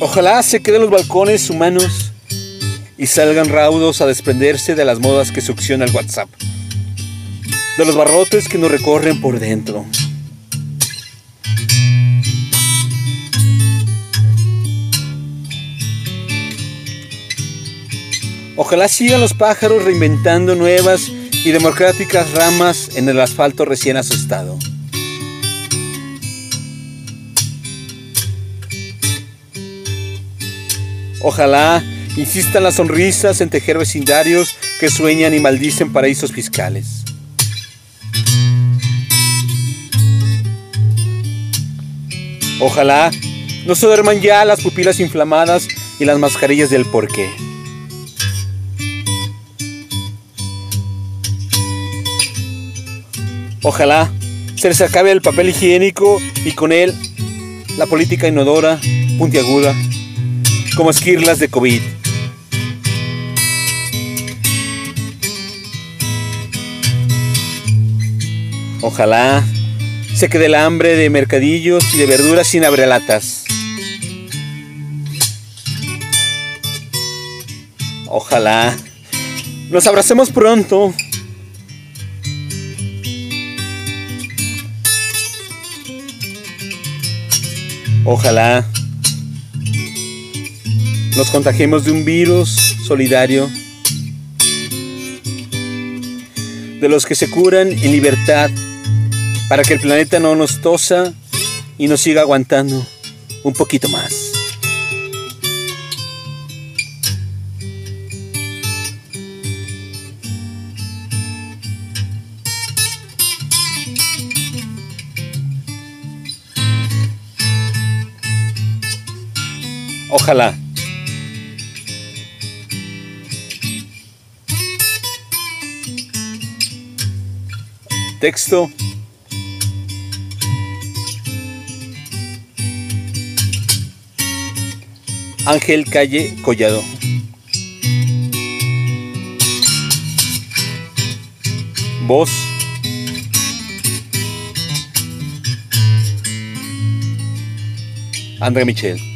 Ojalá se queden los balcones humanos y salgan raudos a desprenderse de las modas que succiona el WhatsApp, de los barrotes que nos recorren por dentro. Ojalá sigan los pájaros reinventando nuevas y democráticas ramas en el asfalto recién asustado. Ojalá insistan las sonrisas en tejer vecindarios que sueñan y maldicen paraísos fiscales. Ojalá no se duerman ya las pupilas inflamadas y las mascarillas del porqué. Ojalá se les acabe el papel higiénico y con él la política inodora, puntiaguda, como esquirlas de COVID. Ojalá se quede el hambre de mercadillos y de verduras sin abrelatas. Ojalá nos abracemos pronto Ojalá nos contagiemos de un virus solidario, de los que se curan en libertad, para que el planeta no nos tosa y nos siga aguantando un poquito más. Ojalá. Texto. Ángel Calle Collado. Voz. André Michel.